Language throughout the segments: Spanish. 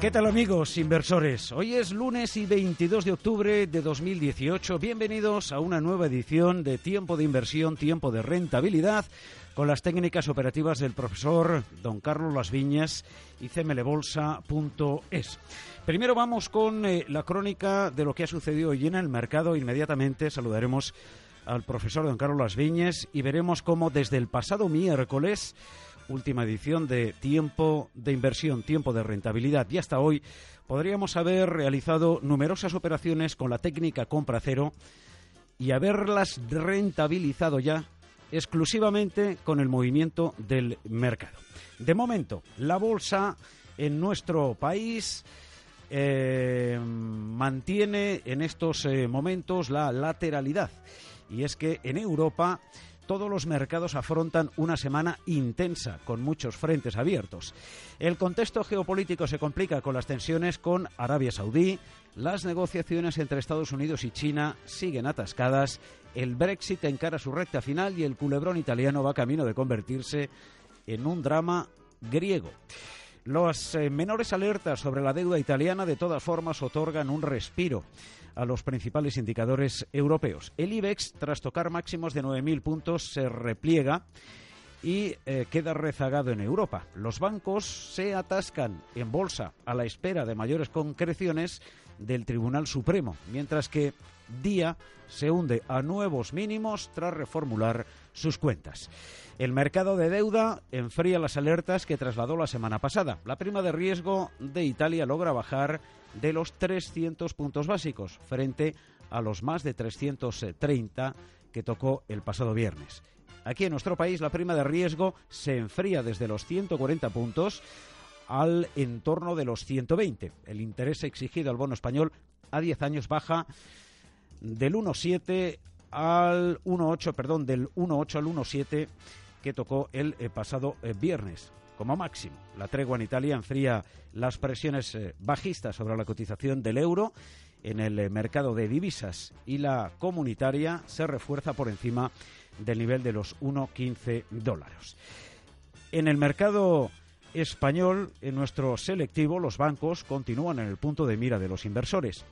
¿Qué tal amigos inversores? Hoy es lunes y 22 de octubre de 2018. Bienvenidos a una nueva edición de Tiempo de Inversión, Tiempo de Rentabilidad, con las técnicas operativas del profesor don Carlos Las Viñas y cmlbolsa.es. Primero vamos con eh, la crónica de lo que ha sucedido hoy en el mercado. Inmediatamente saludaremos al profesor don Carlos Las Viñas y veremos cómo desde el pasado miércoles última edición de Tiempo de Inversión, Tiempo de Rentabilidad. Y hasta hoy podríamos haber realizado numerosas operaciones con la técnica compra cero y haberlas rentabilizado ya exclusivamente con el movimiento del mercado. De momento, la bolsa en nuestro país eh, mantiene en estos eh, momentos la lateralidad. Y es que en Europa todos los mercados afrontan una semana intensa, con muchos frentes abiertos. El contexto geopolítico se complica con las tensiones con Arabia Saudí, las negociaciones entre Estados Unidos y China siguen atascadas, el Brexit encara su recta final y el culebrón italiano va camino de convertirse en un drama griego. Las eh, menores alertas sobre la deuda italiana de todas formas otorgan un respiro a los principales indicadores europeos. El IBEX, tras tocar máximos de 9.000 puntos, se repliega y eh, queda rezagado en Europa. Los bancos se atascan en bolsa a la espera de mayores concreciones del Tribunal Supremo, mientras que Día se hunde a nuevos mínimos tras reformular sus cuentas. El mercado de deuda enfría las alertas que trasladó la semana pasada. La prima de riesgo de Italia logra bajar de los 300 puntos básicos frente a los más de 330 que tocó el pasado viernes. Aquí en nuestro país la prima de riesgo se enfría desde los 140 puntos al entorno de los 120. El interés exigido al bono español a 10 años baja del 1,7 al 1,8, perdón, del 1,8 al 1,7 que tocó el eh, pasado eh, viernes como máximo. La tregua en Italia enfría las presiones eh, bajistas sobre la cotización del euro en el mercado de divisas y la comunitaria se refuerza por encima del nivel de los 1,15 dólares. En el mercado español, en nuestro selectivo, los bancos continúan en el punto de mira de los inversores.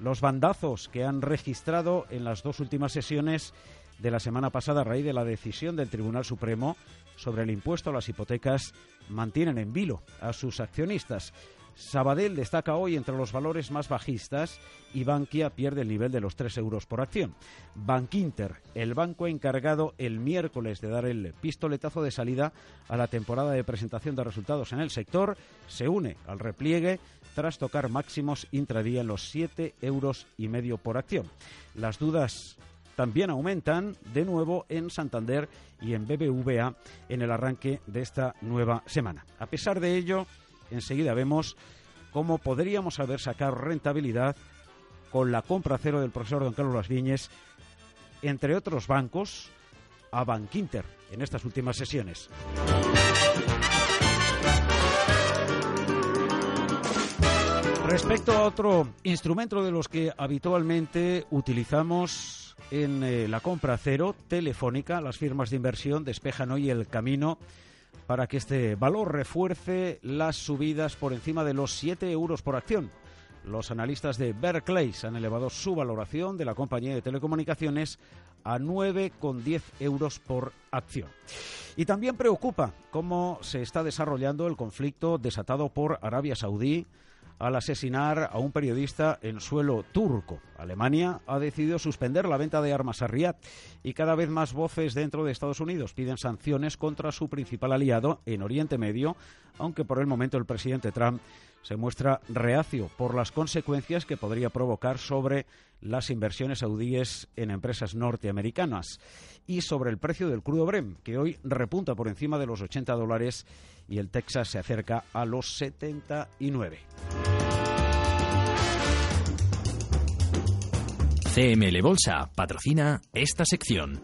Los bandazos que han registrado en las dos últimas sesiones de la semana pasada a raíz de la decisión del Tribunal Supremo sobre el impuesto a las hipotecas mantienen en vilo a sus accionistas. Sabadell destaca hoy entre los valores más bajistas y Bankia pierde el nivel de los 3 euros por acción. Bankinter, el banco encargado el miércoles de dar el pistoletazo de salida a la temporada de presentación de resultados en el sector, se une al repliegue tras tocar máximos intradía en los 7 euros y medio por acción. Las dudas también aumentan de nuevo en Santander y en BBVA en el arranque de esta nueva semana. A pesar de ello, enseguida vemos cómo podríamos haber sacado rentabilidad con la compra cero del profesor don Carlos Las Viñes, entre otros bancos, a Bankinter en estas últimas sesiones. Respecto a otro instrumento de los que habitualmente utilizamos en eh, la compra cero telefónica. Las firmas de inversión despejan hoy el camino para que este valor refuerce las subidas por encima de los 7 euros por acción. Los analistas de Berkeley han elevado su valoración de la compañía de telecomunicaciones a 9,10 euros por acción. Y también preocupa cómo se está desarrollando el conflicto desatado por Arabia Saudí al asesinar a un periodista en suelo turco. Alemania ha decidido suspender la venta de armas a Riad y cada vez más voces dentro de Estados Unidos piden sanciones contra su principal aliado en Oriente Medio, aunque por el momento el presidente Trump se muestra reacio por las consecuencias que podría provocar sobre las inversiones saudíes en empresas norteamericanas y sobre el precio del crudo Brem, que hoy repunta por encima de los 80 dólares y el Texas se acerca a los 79. CML Bolsa patrocina esta sección.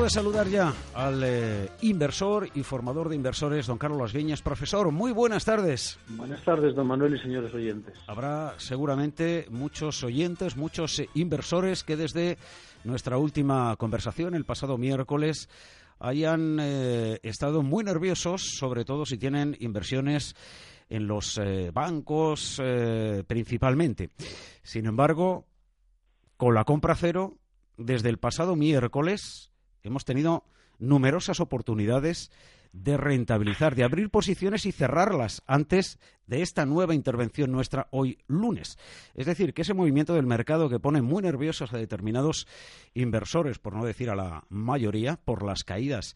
Momento de saludar ya al eh, inversor y formador de inversores, don Carlos Viñas. Profesor, muy buenas tardes. Buenas tardes, don Manuel y señores oyentes. Habrá seguramente muchos oyentes, muchos eh, inversores que desde nuestra última conversación el pasado miércoles hayan eh, estado muy nerviosos, sobre todo si tienen inversiones en los bancos principalmente. Sin embargo, con la compra cero, desde el pasado miércoles hemos tenido numerosas oportunidades de rentabilizar, de abrir posiciones y cerrarlas antes de esta nueva intervención nuestra hoy lunes. Es decir, que ese movimiento del mercado que pone muy nerviosos a determinados inversores, por no decir a la mayoría, por las caídas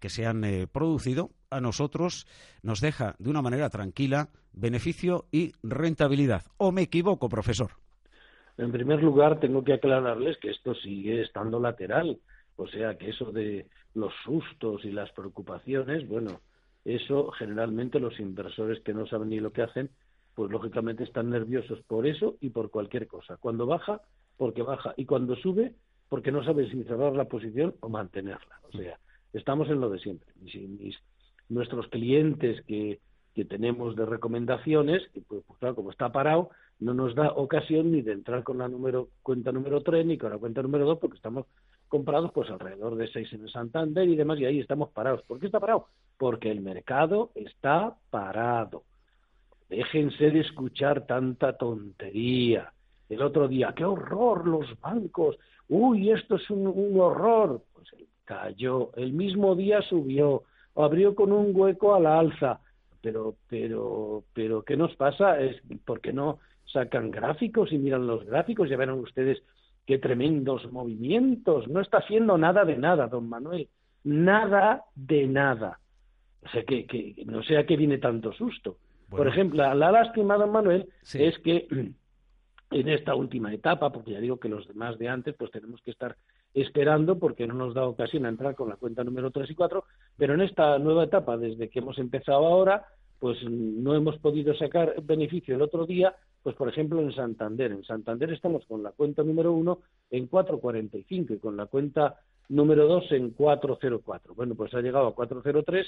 que se han eh, producido, a nosotros nos deja de una manera tranquila beneficio y rentabilidad. ¿O me equivoco, profesor? En primer lugar, tengo que aclararles que esto sigue estando lateral o sea que eso de los sustos y las preocupaciones, bueno, eso generalmente los inversores que no saben ni lo que hacen, pues lógicamente están nerviosos por eso y por cualquier cosa. Cuando baja, porque baja. Y cuando sube, porque no sabe si cerrar la posición o mantenerla. O sea, estamos en lo de siempre. Mis, nuestros clientes que, que tenemos de recomendaciones, pues, pues, claro, como está parado, no nos da ocasión ni de entrar con la número, cuenta número 3 ni con la cuenta número 2 porque estamos comprados pues alrededor de 6 en el Santander y demás y ahí estamos parados. ¿Por qué está parado? Porque el mercado está parado. Déjense de escuchar tanta tontería. El otro día, qué horror los bancos. Uy, esto es un, un horror. Pues cayó. El mismo día subió. Abrió con un hueco a la alza. Pero, pero, pero, ¿qué nos pasa? Es porque no sacan gráficos y miran los gráficos, ya verán ustedes qué tremendos movimientos. No está haciendo nada de nada, don Manuel. Nada de nada. O sea, que, que no sé a qué viene tanto susto. Por ejemplo, la lástima, don Manuel, es que en esta última etapa, porque ya digo que los demás de antes, pues tenemos que estar esperando porque no nos da ocasión a entrar con la cuenta número 3 y 4, pero en esta nueva etapa, desde que hemos empezado ahora, pues no hemos podido sacar beneficio el otro día, pues por ejemplo en Santander. En Santander estamos con la cuenta número uno en 4.45 y con la cuenta número dos en 4.04. Bueno, pues ha llegado a 4.03,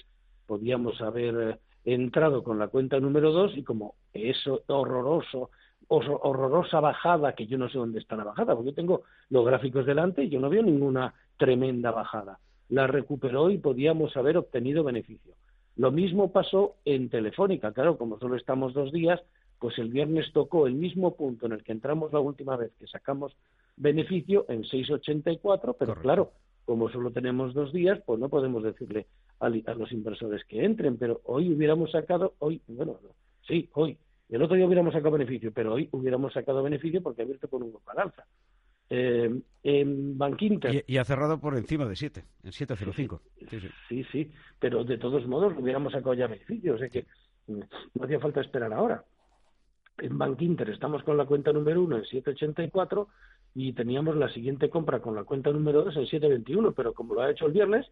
podíamos haber eh, entrado con la cuenta número dos y como eso horroroso, horrorosa bajada, que yo no sé dónde está la bajada, porque yo tengo los gráficos delante y yo no veo ninguna tremenda bajada. La recuperó y podíamos haber obtenido beneficio. Lo mismo pasó en Telefónica, claro, como solo estamos dos días, pues el viernes tocó el mismo punto en el que entramos la última vez que sacamos beneficio en 6,84, pero claro, como solo tenemos dos días, pues no podemos decirle a, los inversores que entren, pero hoy hubiéramos sacado, hoy, bueno, sí, hoy, el otro día hubiéramos sacado beneficio, pero hoy hubiéramos sacado beneficio porque ha abierto con un balanza. Eh, en Bankinter. Y, ha cerrado por encima de 7, en 7,05. Sí sí. sí, sí, pero de todos modos hubiéramos sacado ya beneficios, o sea que no hacía falta esperar ahora. En Bankinter estamos con la cuenta número 1 en 7,84 y teníamos la siguiente compra con la cuenta número 2 en 7,21, pero como lo ha hecho el viernes,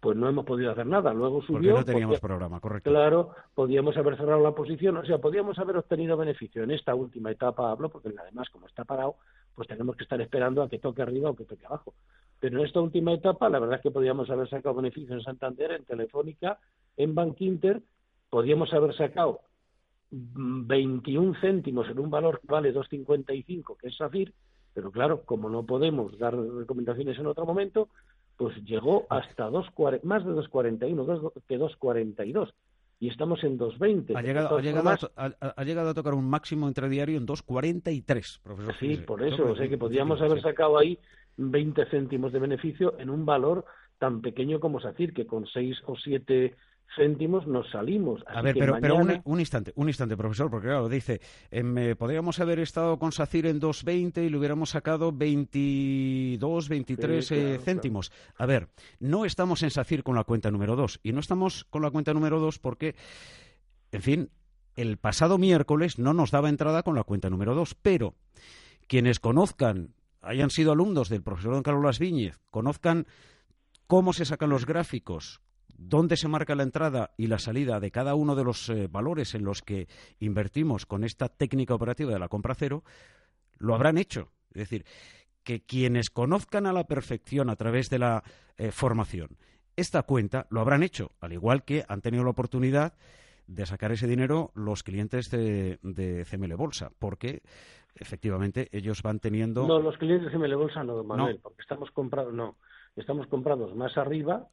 pues no hemos podido hacer nada. Luego subió. Porque no teníamos programa, correcto. Claro, podíamos haber cerrado la posición, o sea, podíamos haber obtenido beneficio en esta última etapa, hablo, porque además, como está parado, pues tenemos que estar esperando a que toque arriba o que toque abajo. Pero en esta última etapa, la verdad es que podíamos haber sacado beneficio en Santander, en Telefónica, en Bank Inter, podíamos haber sacado 21 céntimos en un valor que vale 2,55, que es SAFIR, pero claro, como no podemos dar recomendaciones en otro momento, pues llegó hasta dos, más de 2,41, que 2,42 y estamos en 2.20. Ha llegado, ha, llegado a, ha, llegado a tocar un máximo entre diario en 2.43, profesor. Sí, por eso, o sea que podríamos haber sacado ahí 20 céntimos de beneficio en un valor tan pequeño como SACIR, que con 6 o 7 céntimos nos salimos. a ver, pero, pero un, instante, un instante, profesor, porque claro, dice, em, podríamos haber estado con SACIR en 2,20 y le hubiéramos sacado 22, 23 eh, céntimos. A ver, no estamos en SACIR con la cuenta número 2 y no estamos con la cuenta número 2 porque, en fin, el pasado miércoles no nos daba entrada con la cuenta número 2, pero quienes conozcan hayan sido alumnos del profesor don Carlos Viñez, conozcan cómo se sacan los gráficos, dónde se marca la entrada y la salida de cada uno de los eh, valores en los que invertimos con esta técnica operativa de la compra cero, lo habrán hecho. Es decir, que quienes conozcan a la perfección a través de la eh, formación esta cuenta, lo habrán hecho, al igual que han tenido la oportunidad de sacar ese dinero los clientes de, de CML Bolsa, porque efectivamente ellos van teniendo. No, los clientes de CML Bolsa no, Manuel, porque estamos comprando, no, estamos comprados más arriba,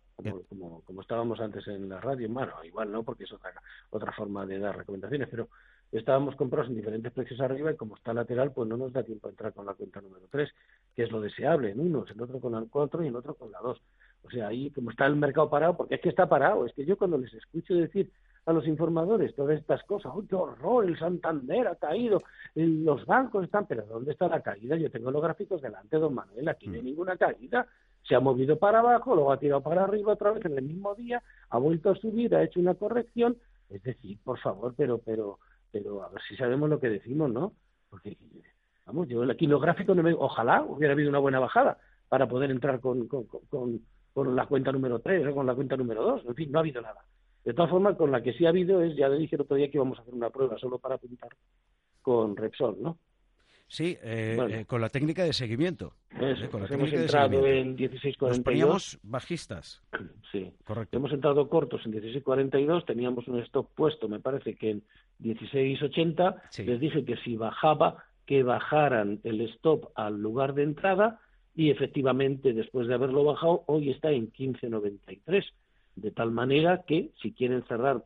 como, como, estábamos antes en la radio, bueno, igual no, porque es otra, otra forma de dar recomendaciones, pero estábamos comprados en diferentes precios arriba y como está lateral, pues no nos da tiempo a entrar con la cuenta número 3, que es lo deseable, en unos, en otro con la 4 y en otro con la 2. O sea, ahí como está el mercado parado, porque es que está parado, es que yo cuando les escucho decir a los informadores todas estas cosas, ¡ay, qué horror! El Santander ha caído, los bancos están, pero ¿dónde está la caída? Yo tengo los gráficos delante, don Manuel, aquí no hay mm. ninguna caída, se ha movido para abajo, luego ha tirado para arriba otra vez en el mismo día, ha vuelto a subir, ha hecho una corrección, es decir, por favor, pero, pero, pero a ver si sabemos lo que decimos, ¿no? Porque, vamos, yo aquí los gráficos no me, ojalá hubiera habido una buena bajada para poder entrar con, con, con, con la cuenta número 3 o con la cuenta número 2, en fin, no ha habido nada. De todas formas, con la que sí ha habido es, ya le dije el otro día que íbamos a hacer una prueba solo para pintar con Repsol, ¿no? Sí, eh, eh, con la técnica de seguimiento. Eso, eh, hemos entrado en 16.42. Nos poníamos bajistas. Sí, correcto. Hemos entrado cortos en 16.42, teníamos un stop puesto, me parece que en 16.80. Les dije que si bajaba, que bajaran el stop al lugar de entrada y efectivamente, después de haberlo bajado, hoy está en 15.93 de tal manera que si quieren cerrar,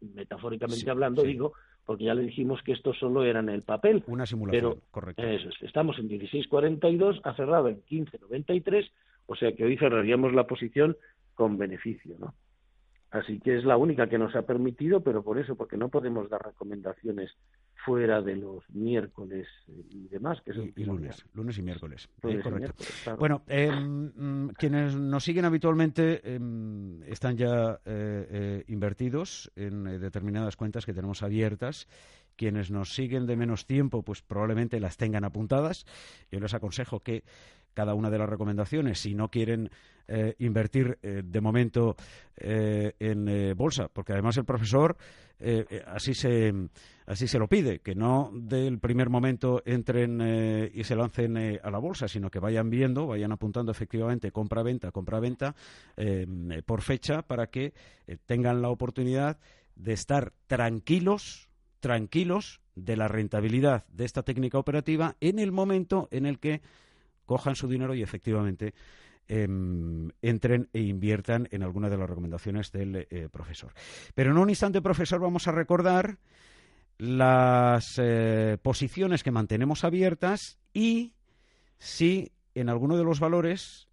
metafóricamente hablando, digo, porque ya le dijimos que esto solo era en el papel. Una simulación, correcto. Eso es, estamos en 16.42, ha cerrado en 15.93, o sea que hoy cerraríamos la posición con beneficio, ¿no? Así que es la única que nos ha permitido, pero por eso, porque no podemos dar recomendaciones fuera de los miércoles y demás, que y, lunes, lunes y miércoles. correcto. Bueno, em, mm, quienes nos siguen habitualmente em, están ya eh, eh, invertidos en eh, determinadas cuentas que tenemos abiertas. Quienes nos siguen de menos tiempo, pues probablemente las tengan apuntadas. Yo les aconsejo que cada una de las recomendaciones, si no quieren eh, invertir eh, de momento eh, en bolsa, porque además el profesor así se así se lo pide, que no del primer momento entren y se lancen a la bolsa, sino que vayan viendo, vayan apuntando efectivamente compra-venta, compra-venta por fecha para que tengan la oportunidad de estar tranquilos, tranquilos de la rentabilidad de esta técnica operativa en el momento en el que cojan su dinero y efectivamente em, entren e inviertan en alguna de las recomendaciones del eh, profesor. Pero en un instante, profesor, vamos a recordar las eh, posiciones que mantenemos abiertas y si en alguno de los valores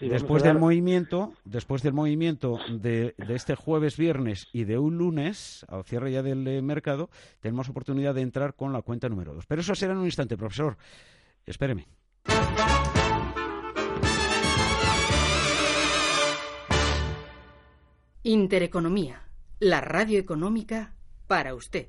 después del movimiento, después del movimiento de, de, este jueves, viernes y de un lunes, al cierre ya del eh, mercado, tenemos oportunidad de entrar con la cuenta número dos. Pero eso será en un instante, profesor. Espéreme. Intereconomía, la radio económica para usted.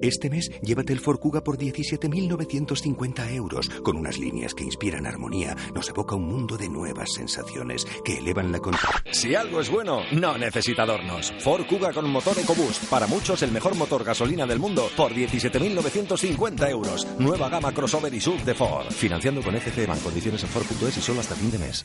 Este mes, llévate el Ford Kuga por 17.950 euros, con unas líneas que inspiran armonía, nos evoca un mundo de nuevas sensaciones que elevan la... Si algo es bueno, no necesita adornos. Ford Kuga con motor EcoBoost, para muchos el mejor motor gasolina del mundo, por 17.950 euros. Nueva gama crossover y sub de Ford. Financiando con FCE Bank, condiciones en Ford.es y solo hasta fin de mes.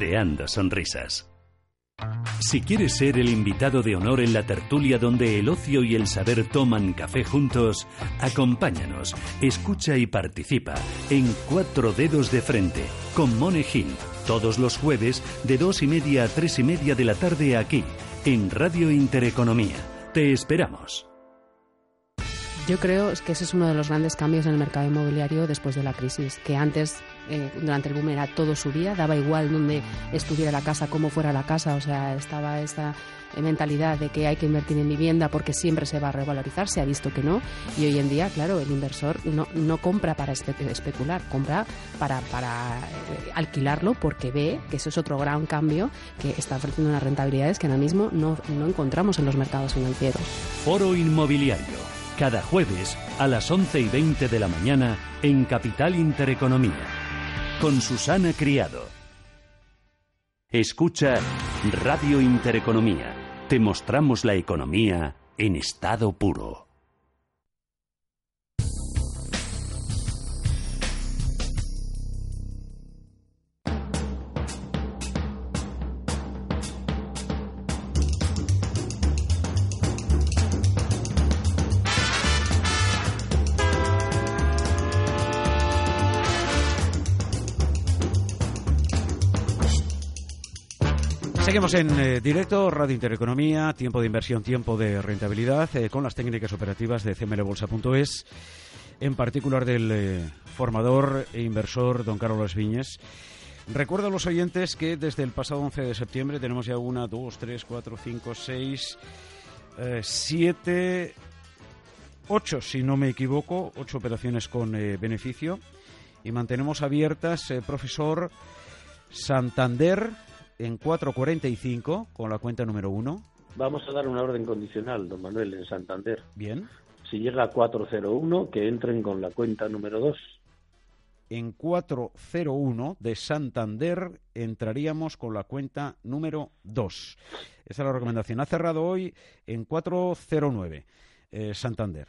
creando sonrisas. Si quieres ser el invitado de honor en la tertulia donde el ocio y el saber toman café juntos, acompáñanos, escucha y participa en Cuatro Dedos de Frente con Mone Gil, todos los jueves de dos y media a tres y media de la tarde aquí, en Radio Intereconomía Te esperamos. Yo creo que ese es uno de los grandes cambios en el mercado inmobiliario después de la crisis, que antes, eh, durante el boom, era todo subía, daba igual donde estuviera la casa, cómo fuera la casa, o sea, estaba esta mentalidad de que hay que invertir en vivienda porque siempre se va a revalorizar, se ha visto que no, y hoy en día, claro, el inversor no, no compra para especular, compra para, para eh, alquilarlo porque ve que eso es otro gran cambio que está ofreciendo unas rentabilidades que ahora mismo no, no encontramos en los mercados financieros. Foro Inmobiliario, cada jueves a las 11 y 20 de la mañana en Capital Intereconomía, con Susana Criado. Escucha Radio Intereconomía te mostramos la economía en estado puro. Seguimos en eh, directo, Radio Intereconomía, tiempo de inversión, tiempo de rentabilidad, eh, con las técnicas operativas de cmlbolsa.es, en particular del eh, formador e inversor don Carlos Viñes. Recuerdo a los oyentes que desde el pasado 11 de septiembre tenemos ya una, dos, tres, cuatro, cinco, seis, siete, ocho, si no me equivoco, ocho operaciones con beneficio. Y mantenemos abiertas, profesor, Santander, en 4.45 con la cuenta número 1. Vamos a dar una orden condicional, don Manuel, en Santander. Bien. Si llega a 401, que entren con la cuenta número 2. En 401 de Santander entraríamos con la cuenta número 2. Esa es la recomendación. Ha cerrado hoy en 409 eh, Santander.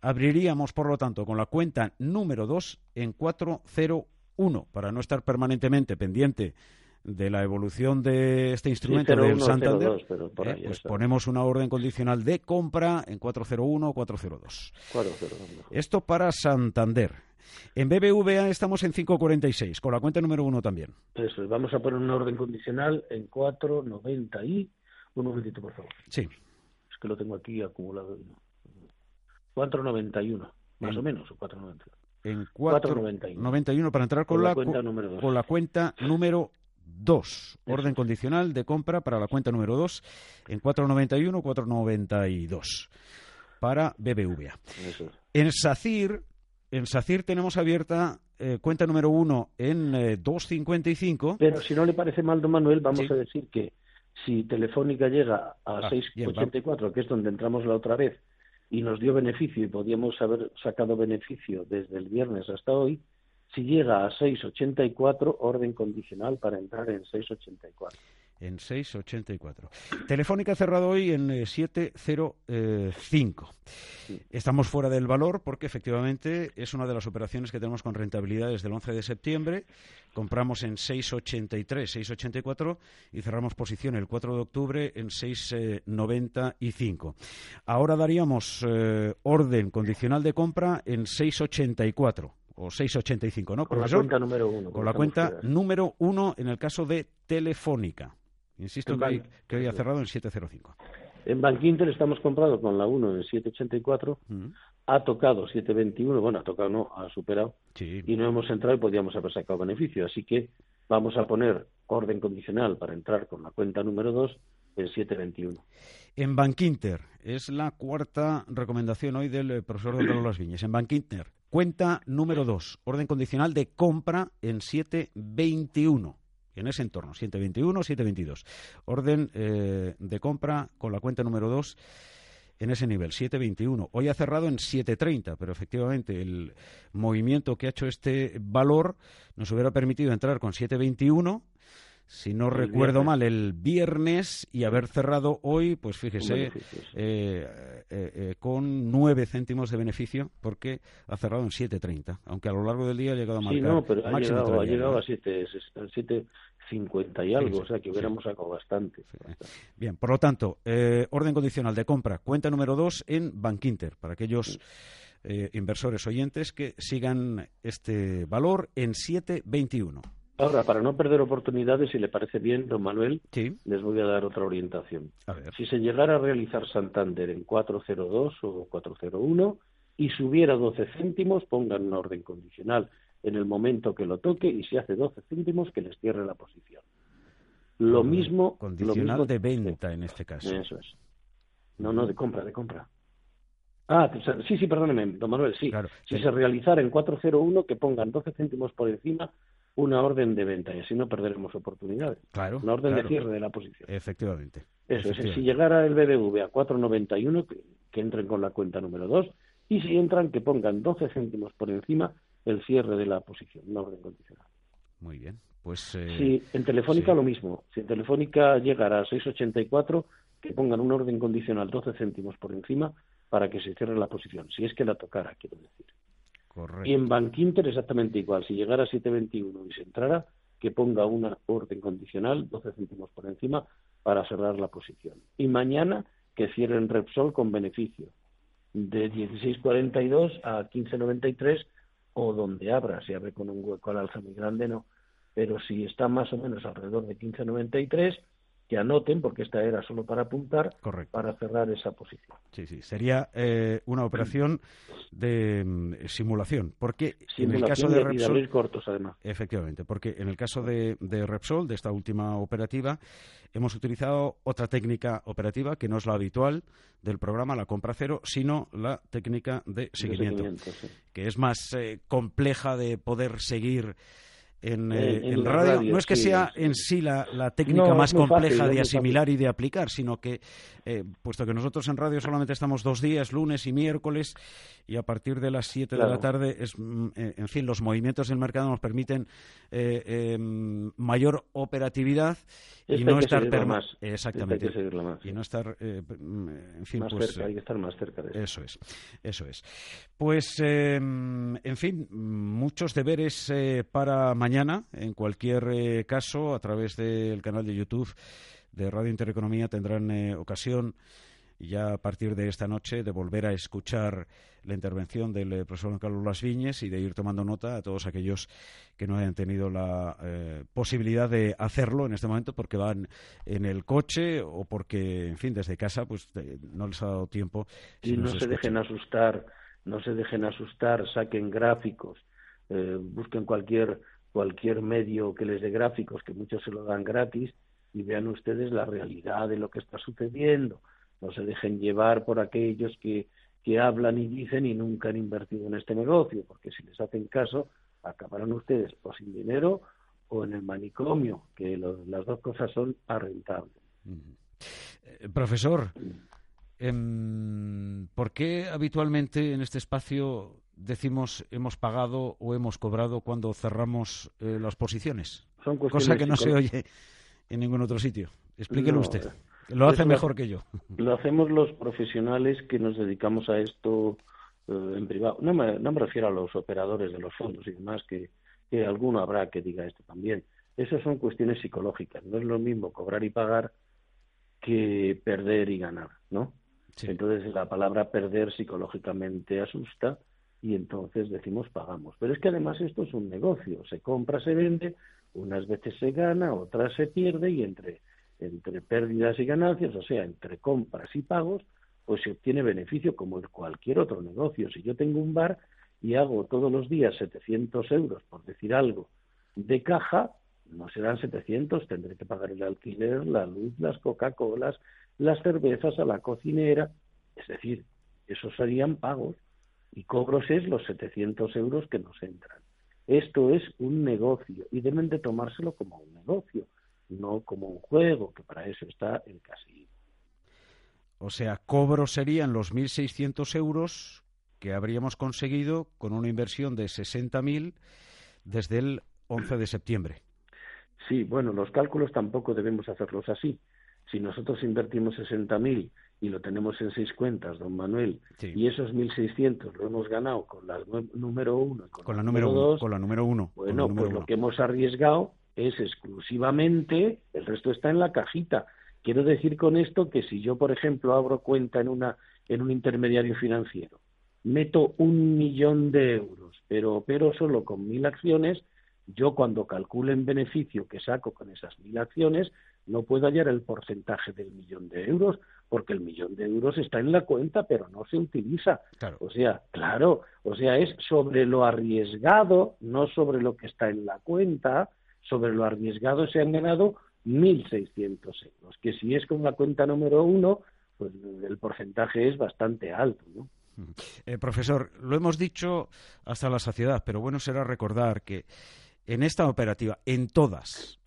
Abriríamos, por lo tanto, con la cuenta número 2 en 401 para no estar permanentemente pendiente de la evolución de este instrumento del Santander, eh, pues ponemos una orden condicional de compra en 401 o 402. Esto para Santander. En BBVA estamos en 546, con la cuenta número uno también. Eso, vamos a poner una orden condicional en 490 y... Un momentito, por favor. Sí. Es que lo tengo aquí acumulado. 491, más o menos, o 491 en 491 para entrar con, la, cuenta número con la cuenta número 2. Orden condicional de compra para la cuenta número 2 en 491, 492 para BBVA. En SACIR, en SACIR tenemos abierta eh, cuenta número 1 en 255. Eh, Pero si no le parece mal, don Manuel, vamos a decir que si Telefónica llega a 684, ah, que es donde entramos la otra vez, y nos dio beneficio y podíamos haber sacado beneficio desde el viernes hasta hoy, si llega a 6,84, orden condicional para entrar en 6,84. En 6,84. Telefónica cerrado hoy en 7,05. Eh, Estamos fuera del valor porque efectivamente es una de las operaciones que tenemos con rentabilidad desde el 11 de septiembre. Compramos en 6,83, 6,84 y cerramos posición el 4 de octubre en 6,95. Ahora daríamos eh, orden condicional de compra en 6,84 o 685, ¿no? Con la cuenta número uno. Con la cuenta número uno en el caso de Telefónica. Insisto que, hoy, ha cerrado en 705. En Bankinter estamos comprando con la 1 en 784, mm. ha tocado 721, bueno, ha tocado no, ha superado, y no hemos entrado y podíamos haber sacado beneficio. Así que vamos a poner orden condicional para entrar con la cuenta número 2 en 721. En Bankinter, es la cuarta recomendación hoy del eh, profesor de Las Viñas. En Bankinter, Cuenta número 2, orden condicional de compra en 721. En ese entorno, 721, 722. Orden eh, de compra con la cuenta número 2 en ese nivel, 721. Hoy ha cerrado en 730, pero efectivamente el movimiento que ha hecho este valor nos hubiera permitido entrar con 721 si no recuerdo mal, el viernes y haber cerrado hoy, pues fíjese, eh, eh, eh, con nueve céntimos de beneficio, porque ha cerrado en 7.30, aunque a lo largo del día ha llegado a marcar. Sí, no, pero ha llegado, ha llegado a 7.50 y algo, o sea que hubiéramos sacado bastante, Bien, por lo tanto, orden condicional de compra, cuenta número dos en Bankinter, para aquellos inversores oyentes que sigan este valor en 7.21. Ahora, para no perder oportunidades, si le parece bien, don Manuel, Sí. les voy a dar otra orientación. A ver. Si se llegara a realizar Santander en 402 o 401 y subiera 12 céntimos, pongan una orden condicional en el momento que lo toque y si hace 12 céntimos, que les cierre la posición. Lo Orden mismo. Condicional lo mismo- de venta en este caso. Eso es. No, no, de compra, de compra. Ah, sí, sí, perdóneme, don Manuel, sí. Claro. Si se realizara en 401, que pongan 12 céntimos por encima una orden de venta y así no perderemos oportunidades. Claro. Una orden claro. de cierre de la posición. Efectivamente. Eso es, si llegara el BBV a 4,91, que, que entren con la cuenta número 2, y si entran, que pongan 12 céntimos por encima el cierre de la posición, una orden condicional. Muy bien. Pues. eh, Si en Telefónica sí. lo mismo, si en Telefónica llegara a 6,84, que pongan una orden condicional 12 céntimos por encima para que se cierre la posición, si es que la tocara, quiero decir. Y en Bankinter exactamente igual, si llegara a 7,21 y se entrara, que ponga una orden condicional 12 céntimos por encima para cerrar la posición. Y mañana que cierren Repsol con beneficio de 16,42 a 15,93 o donde abra, si abre con un hueco al alza muy grande, no. Pero si está más o menos alrededor de 15,93, que anoten, porque esta era solo para apuntar, Correcto. para cerrar esa posición. Sí, sí. Sería eh, una operación de mm, simulación. Porque en el caso Simulación de Repsol. abrir cortos, además. Efectivamente, porque en el caso de, de Repsol, de esta última operativa, hemos utilizado otra técnica operativa que no es la habitual del programa, la compra cero, sino la técnica de De seguimiento, seguimiento, sí. que es más eh, compleja de poder seguir en, eh, En- en radio. radio, No es que sí, sea en sí la, la técnica No, más compleja fácil, de asimilar y de aplicar, sino que, eh, puesto que nosotros en radio solamente estamos dos días, lunes y miércoles, y a partir de las 7 de la tarde, es, mm, eh, en fin, los movimientos del mercado nos permiten eh, eh, mayor operatividad y no estar más. Exactamente. más. Y no estar, mm, en fin, más pues. cerca, hay que estar más cerca de eso. Eso es, eso es. Pues, eh, en fin, muchos deberes eh, para mañana. En cualquier eh, caso, a través del canal de YouTube de Radio Intereconomía tendrán eh, ocasión ya a partir de esta noche de volver a escuchar la intervención del eh, profesor Carlos Las Viñes y de ir tomando nota a todos aquellos que no hayan tenido la eh, posibilidad de hacerlo en este momento porque van en el coche o porque, en fin, desde casa pues no les ha dado tiempo. Y no se dejen asustar, no se dejen asustar, saquen gráficos, eh, busquen cualquier cualquier medio que les dé gráficos, que muchos se lo dan gratis, y vean ustedes la realidad de lo que está sucediendo. No se dejen llevar por aquellos que, que hablan y dicen y nunca han invertido en este negocio, porque si les hacen caso, acabarán ustedes o sin dinero o en el manicomio, que las dos cosas son arrentables. Eh, profesor, em, ¿por qué habitualmente en este espacio decimos hemos pagado o hemos cobrado cuando cerramos eh, las posiciones? Son Cosa que no se oye en ningún otro sitio. Explíquelo No, usted. eh, Lo hace mejor que yo. Lo hacemos los profesionales que nos dedicamos a esto eh, en privado. No me, no me refiero a los operadores de los fondos y demás, que, que alguno habrá que diga esto también. Esas son cuestiones psicológicas. No es lo mismo cobrar y pagar que perder y ganar, ¿no? Sí. Entonces la palabra perder psicológicamente asusta y entonces decimos pagamos. Pero es que además esto es un negocio, se compra, se vende, unas veces se gana, otras se pierde y entre, entre pérdidas y ganancias, o sea, entre compras y pagos, pues se obtiene beneficio como en cualquier otro negocio. Si yo tengo un bar y hago todos los días 700 euros, por decir algo, de caja, no serán 700, tendré que pagar el alquiler, la luz, las Coca-Colas, las cervezas a la cocinera, es decir, esos serían pagos y cobros es los 700 euros que nos entran. Esto es un negocio y deben de tomárselo como un negocio, no como un juego, que para eso está el casino. O sea, cobro serían los 1.600 euros que habríamos conseguido con una inversión de 60.000 desde el 11 de septiembre. Sí, bueno, los cálculos tampoco debemos hacerlos así. Si nosotros invertimos 60.000 y lo tenemos en seis cuentas, don Manuel, Sí. y esos 1.600 lo hemos ganado con la número uno con, Con la número uno. dos, Con la número uno. Bueno, número pues uno. lo que hemos arriesgado es exclusivamente, el resto está en la cajita. Quiero decir con esto que si yo, por ejemplo, abro cuenta en una en un intermediario financiero, meto un millón de euros, pero opero solo con mil acciones, yo cuando calcule en beneficio que saco con esas mil acciones, no puedo hallar el porcentaje del millón de euros, porque el millón de euros está en la cuenta, pero no se utiliza. O sea, claro, o sea, es sobre lo arriesgado, no sobre lo que está en la cuenta, sobre lo arriesgado se han ganado 1.600 euros, que si es con la cuenta número uno, pues el porcentaje es bastante alto, ¿no? Eh, profesor, lo hemos dicho hasta la saciedad, pero bueno será recordar que en esta operativa, en todas,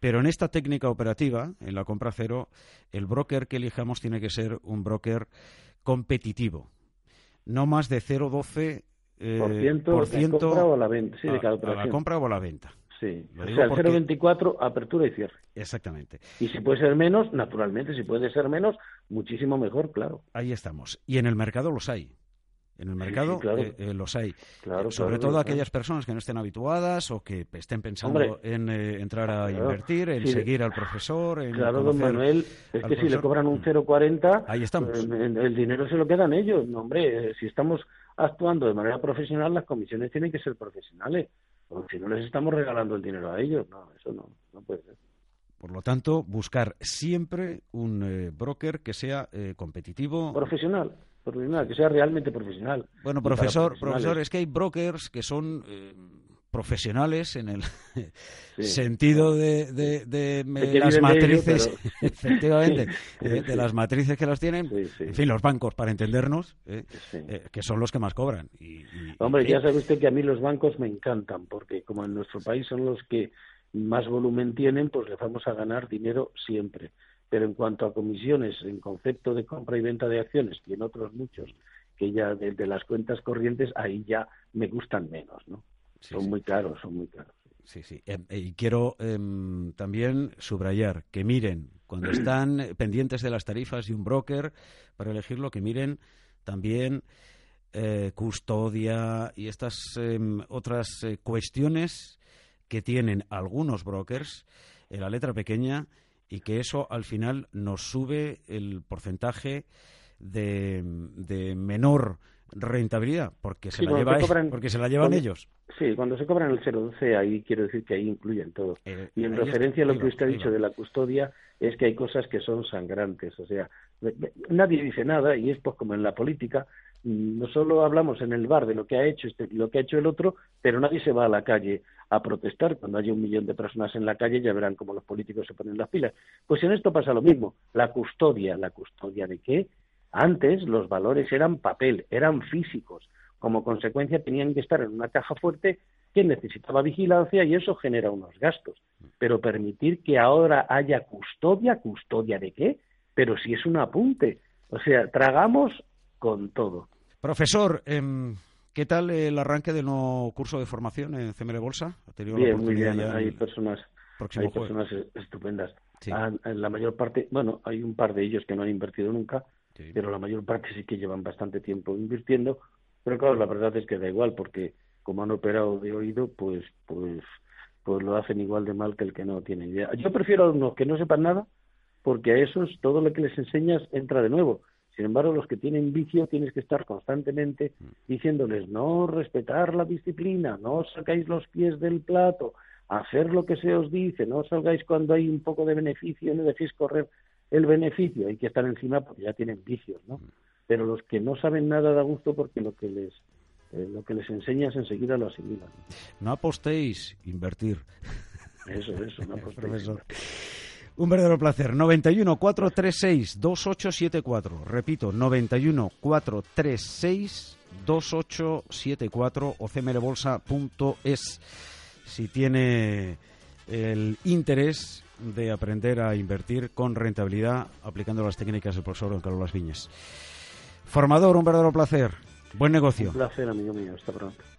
pero en esta técnica operativa, en la compra cero, el broker que elijamos tiene que ser un broker competitivo. No más de 0,12 eh, por ciento, de compra o a la venta. Sí, de cada a la compra o a la venta. Sí, o sea, el 0,24 apertura y cierre. Exactamente. Y si puede ser menos, naturalmente, si puede ser menos, muchísimo mejor, claro. Ahí estamos. Y en el mercado los hay. En el mercado eh, eh, los hay. Sobre todo aquellas personas que no estén habituadas o que estén pensando en eh, entrar a invertir, en seguir al profesor. En claro, don Manuel, es que si le cobran un 0,40, ahí estamos. el dinero se lo quedan ellos. No, hombre, si estamos actuando de manera profesional, las comisiones tienen que ser profesionales. Porque si no les estamos regalando el dinero a ellos, no, eso no, no puede ser. Por lo tanto, buscar siempre un broker que sea competitivo. Profesional que sea realmente profesional. Bueno, profesor, profesor, es que hay brokers que son eh, profesionales en el sentido de, de, las matrices, efectivamente, de, las matrices que las tienen, en fin, los bancos, para entendernos, eh, eh, que son los que más cobran. Y, Hombre, ya sabe usted que a mí los bancos me encantan, porque como en nuestro país son los que más volumen tienen, pues les vamos a ganar dinero siempre pero en cuanto a comisiones en concepto de compra y venta de acciones y en otros muchos que ya de, las cuentas corrientes ahí ya me gustan menos, ¿no? son muy caros, son muy caros. Sí, sí. Em, y quiero em, también subrayar que miren, cuando están pendientes de las tarifas de un broker para elegirlo, que miren también eh, custodia y estas em, otras eh, cuestiones que tienen algunos brokers en la letra pequeña y que eso al final nos sube el porcentaje de, menor rentabilidad porque se, la, lleva, porque se la llevan ellos. Sí, cuando se cobran el 0,12 ahí quiero decir que ahí incluyen todo. Eh, y en referencia a lo que usted ha dicho de la custodia es que hay cosas que son sangrantes, o sea, nadie dice nada y es pues como en la política, no solo hablamos en el bar de lo que ha hecho este lo que ha hecho el otro, pero nadie se va a la calle a protestar. Cuando haya un millón de personas en la calle ya verán cómo los políticos se ponen las pilas. Pues en esto pasa lo mismo. La custodia, ¿la custodia de qué? Antes los valores eran papel, eran físicos. Como consecuencia tenían que estar en una caja fuerte que necesitaba vigilancia y eso genera unos gastos. Pero permitir que ahora haya custodia, ¿custodia de qué? Pero si es un apunte. O sea, tragamos con todo. Profesor, em, ¿qué tal el arranque del nuevo curso de formación en CML Bolsa? bien, muy bien. Hay personas, hay personas estupendas. En la mayor parte, bueno, hay un par de ellos que no han invertido nunca, pero la mayor parte sí que llevan bastante tiempo invirtiendo. Pero claro, la verdad es que da igual, porque como han operado de oído, pues, pues, pues lo hacen igual de mal que el que no tiene idea. Yo prefiero a unos que no sepan nada, porque a esos todo lo que les enseñas entra de nuevo. Sin embargo, los que tienen vicio tienes que estar constantemente mm. diciéndoles no respetar la disciplina, no sacáis los pies del plato, hacer lo que se os dice, no salgáis cuando hay un poco de beneficio, no dejéis correr el beneficio, hay que estar encima porque ya tienen vicios, ¿no? Mm. Pero los que no saben nada da gusto porque lo que les eh, lo que les enseñas enseguida lo asimilan. No apostéis, invertir. Eso, eso, no apostéis. Un verdadero placer. 91 436 2874. Repito, 91 436 2874 o cmlbolsa.es. Si tiene el interés de aprender a invertir con rentabilidad aplicando las técnicas del profesor Don Carlos Las Viñas. Formador, un verdadero placer. Buen negocio. Un placer, amigo mío. Hasta pronto.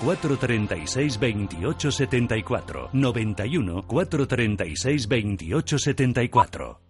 436 2874. 91 436 2874.